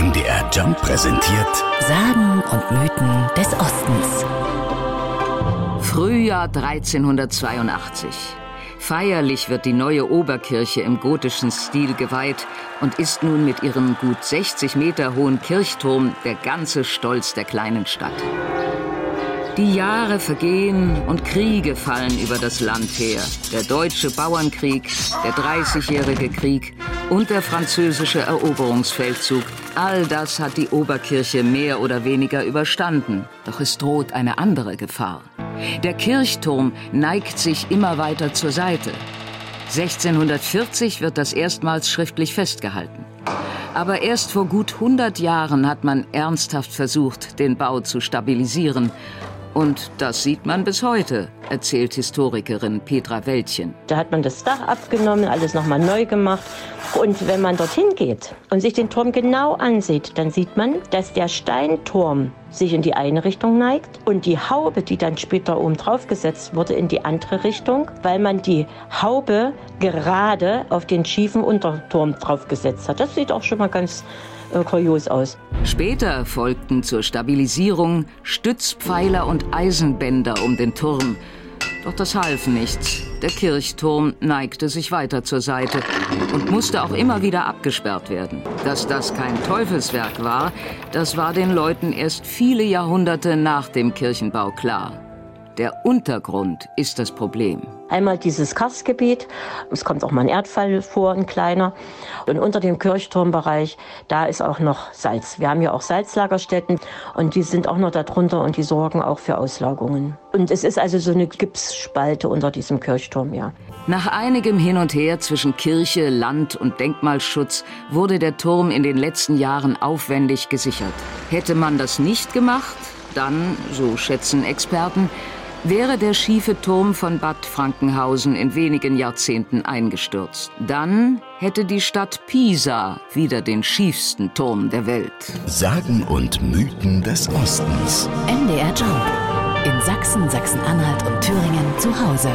MDR Jump präsentiert Sagen und Mythen des Ostens. Frühjahr 1382. Feierlich wird die neue Oberkirche im gotischen Stil geweiht und ist nun mit ihrem gut 60 Meter hohen Kirchturm der ganze Stolz der kleinen Stadt. Die Jahre vergehen und Kriege fallen über das Land her. Der deutsche Bauernkrieg, der Dreißigjährige Krieg und der französische Eroberungsfeldzug. All das hat die Oberkirche mehr oder weniger überstanden. Doch es droht eine andere Gefahr. Der Kirchturm neigt sich immer weiter zur Seite. 1640 wird das erstmals schriftlich festgehalten. Aber erst vor gut 100 Jahren hat man ernsthaft versucht, den Bau zu stabilisieren und das sieht man bis heute, erzählt Historikerin Petra Wäldchen. Da hat man das Dach abgenommen, alles nochmal neu gemacht. Und wenn man dorthin geht und sich den Turm genau ansieht, dann sieht man, dass der Steinturm sich in die eine Richtung neigt und die Haube, die dann später oben drauf gesetzt wurde, in die andere Richtung, weil man die Haube gerade auf den schiefen Unterturm draufgesetzt hat. Das sieht auch schon mal ganz äh, kurios aus. Später folgten zur Stabilisierung Stützpfeiler und Eisenbänder um den Turm. Doch das half nichts. Der Kirchturm neigte sich weiter zur Seite und musste auch immer wieder abgesperrt werden. Dass das kein Teufelswerk war, das war den Leuten erst viele Jahrhunderte nach dem Kirchenbau klar. Der Untergrund ist das Problem. Einmal dieses Karstgebiet, es kommt auch mal ein Erdfall vor, ein kleiner. Und unter dem Kirchturmbereich, da ist auch noch Salz. Wir haben ja auch Salzlagerstätten und die sind auch noch darunter und die sorgen auch für Auslagungen. Und es ist also so eine Gipsspalte unter diesem Kirchturm, ja. Nach einigem Hin und Her zwischen Kirche, Land und Denkmalschutz wurde der Turm in den letzten Jahren aufwendig gesichert. Hätte man das nicht gemacht, dann, so schätzen Experten, wäre der schiefe Turm von Bad Frankenhausen in wenigen Jahrzehnten eingestürzt. Dann hätte die Stadt Pisa wieder den schiefsten Turm der Welt. Sagen und Mythen des Ostens. MDR Jump. In Sachsen, Sachsen-Anhalt und Thüringen zu Hause.